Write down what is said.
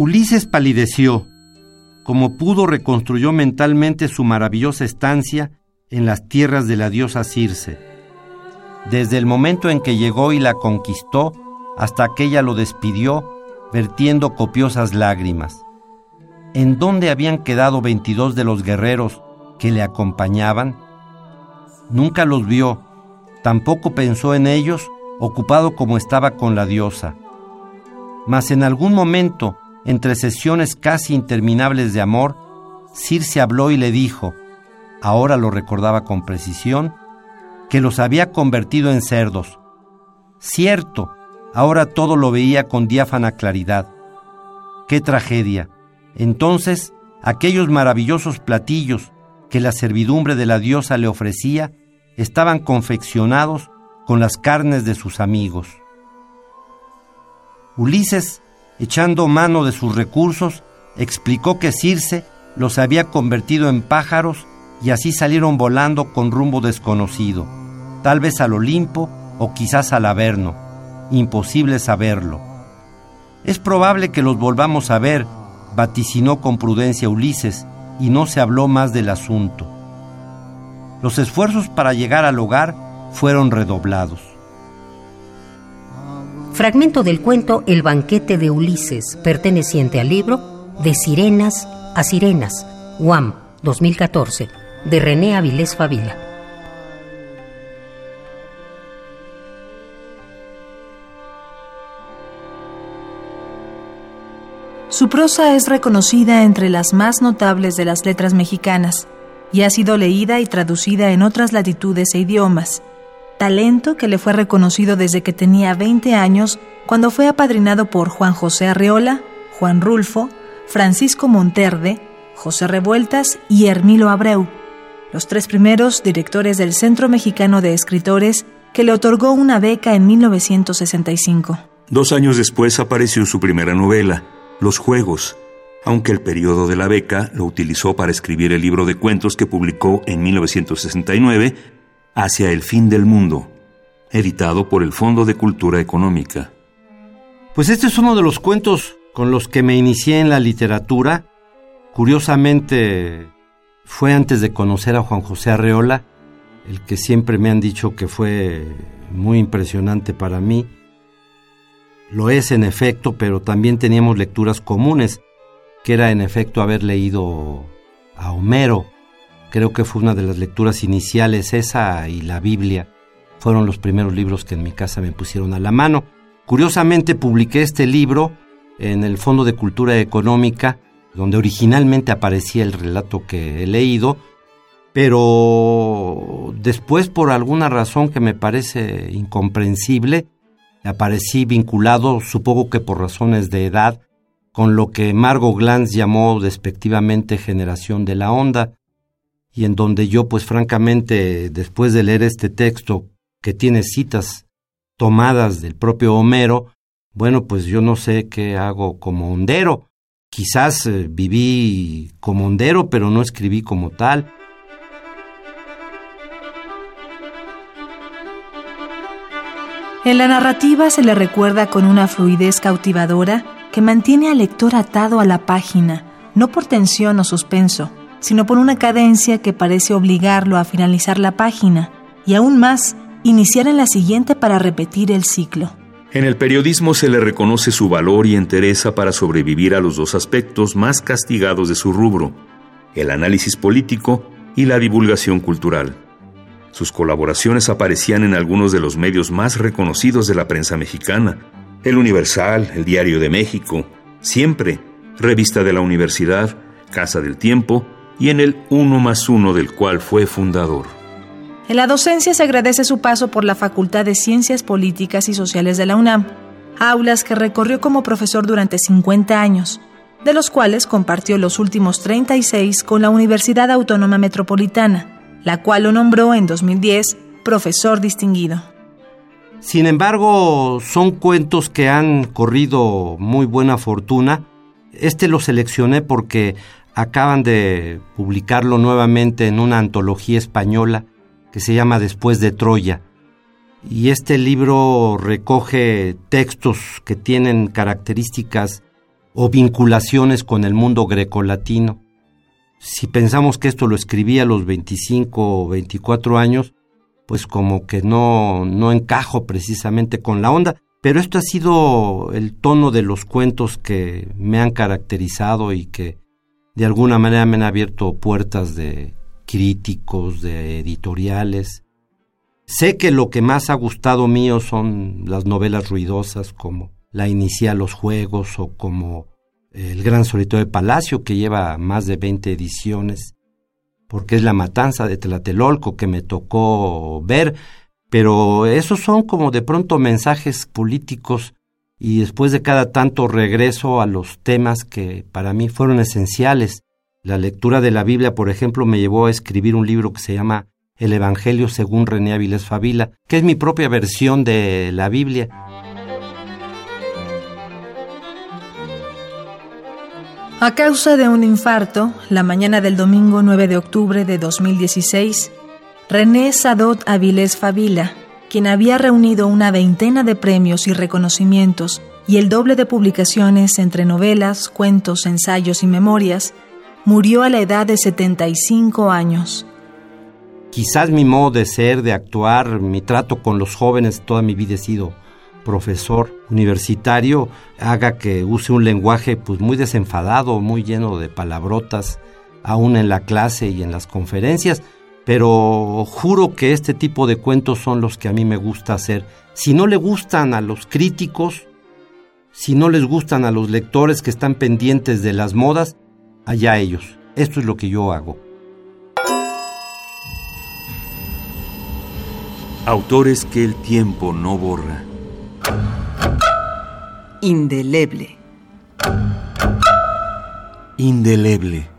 Ulises palideció. Como pudo reconstruyó mentalmente su maravillosa estancia en las tierras de la diosa Circe. Desde el momento en que llegó y la conquistó, hasta que ella lo despidió, vertiendo copiosas lágrimas. ¿En dónde habían quedado 22 de los guerreros que le acompañaban? Nunca los vio, tampoco pensó en ellos, ocupado como estaba con la diosa. Mas en algún momento, entre sesiones casi interminables de amor, Circe habló y le dijo, ahora lo recordaba con precisión, que los había convertido en cerdos. Cierto, ahora todo lo veía con diáfana claridad. ¡Qué tragedia! Entonces, aquellos maravillosos platillos que la servidumbre de la diosa le ofrecía estaban confeccionados con las carnes de sus amigos. Ulises, echando mano de sus recursos, explicó que Circe los había convertido en pájaros y así salieron volando con rumbo desconocido, tal vez al Olimpo o quizás al Averno. Imposible saberlo. Es probable que los volvamos a ver, vaticinó con prudencia Ulises, y no se habló más del asunto. Los esfuerzos para llegar al hogar fueron redoblados. Fragmento del cuento El banquete de Ulises, perteneciente al libro De Sirenas a Sirenas, UAM, 2014 de René Avilés Favila. Su prosa es reconocida entre las más notables de las letras mexicanas y ha sido leída y traducida en otras latitudes e idiomas, talento que le fue reconocido desde que tenía 20 años cuando fue apadrinado por Juan José Arreola, Juan Rulfo, Francisco Monterde, José Revueltas y Hermilo Abreu los tres primeros directores del Centro Mexicano de Escritores, que le otorgó una beca en 1965. Dos años después apareció su primera novela, Los Juegos, aunque el periodo de la beca lo utilizó para escribir el libro de cuentos que publicó en 1969, Hacia el fin del mundo, editado por el Fondo de Cultura Económica. Pues este es uno de los cuentos con los que me inicié en la literatura. Curiosamente, fue antes de conocer a Juan José Arreola, el que siempre me han dicho que fue muy impresionante para mí. Lo es en efecto, pero también teníamos lecturas comunes, que era en efecto haber leído a Homero. Creo que fue una de las lecturas iniciales, esa y la Biblia. Fueron los primeros libros que en mi casa me pusieron a la mano. Curiosamente publiqué este libro en el Fondo de Cultura Económica donde originalmente aparecía el relato que he leído, pero después por alguna razón que me parece incomprensible, aparecí vinculado, supongo que por razones de edad, con lo que Margot Glantz llamó despectivamente generación de la onda, y en donde yo pues francamente después de leer este texto que tiene citas tomadas del propio Homero, bueno pues yo no sé qué hago como hondero, Quizás eh, viví como hondero, pero no escribí como tal. En la narrativa se le recuerda con una fluidez cautivadora que mantiene al lector atado a la página, no por tensión o suspenso, sino por una cadencia que parece obligarlo a finalizar la página y aún más, iniciar en la siguiente para repetir el ciclo. En el periodismo se le reconoce su valor y entereza para sobrevivir a los dos aspectos más castigados de su rubro, el análisis político y la divulgación cultural. Sus colaboraciones aparecían en algunos de los medios más reconocidos de la prensa mexicana, El Universal, El Diario de México, Siempre, Revista de la Universidad, Casa del Tiempo y en el Uno más Uno del cual fue fundador. En la docencia se agradece su paso por la Facultad de Ciencias Políticas y Sociales de la UNAM, aulas que recorrió como profesor durante 50 años, de los cuales compartió los últimos 36 con la Universidad Autónoma Metropolitana, la cual lo nombró en 2010 profesor distinguido. Sin embargo, son cuentos que han corrido muy buena fortuna. Este lo seleccioné porque acaban de publicarlo nuevamente en una antología española que se llama Después de Troya. Y este libro recoge textos que tienen características o vinculaciones con el mundo grecolatino. Si pensamos que esto lo escribí a los 25 o 24 años, pues como que no, no encajo precisamente con la onda, pero esto ha sido el tono de los cuentos que me han caracterizado y que de alguna manera me han abierto puertas de críticos, de editoriales. Sé que lo que más ha gustado mío son las novelas ruidosas como La inicial Los Juegos o como El Gran Solitario de Palacio que lleva más de 20 ediciones, porque es la matanza de Tlatelolco que me tocó ver, pero esos son como de pronto mensajes políticos y después de cada tanto regreso a los temas que para mí fueron esenciales. La lectura de la Biblia, por ejemplo, me llevó a escribir un libro que se llama El Evangelio según René Avilés Favila, que es mi propia versión de la Biblia. A causa de un infarto, la mañana del domingo 9 de octubre de 2016, René Sadot Avilés Favila, quien había reunido una veintena de premios y reconocimientos y el doble de publicaciones entre novelas, cuentos, ensayos y memorias, murió a la edad de 75 años. Quizás mi modo de ser, de actuar, mi trato con los jóvenes, toda mi vida he sido profesor universitario, haga que use un lenguaje pues muy desenfadado, muy lleno de palabrotas, aún en la clase y en las conferencias, pero juro que este tipo de cuentos son los que a mí me gusta hacer. Si no le gustan a los críticos, si no les gustan a los lectores que están pendientes de las modas, allá ellos. Esto es lo que yo hago. Autores que el tiempo no borra. Indeleble. Indeleble.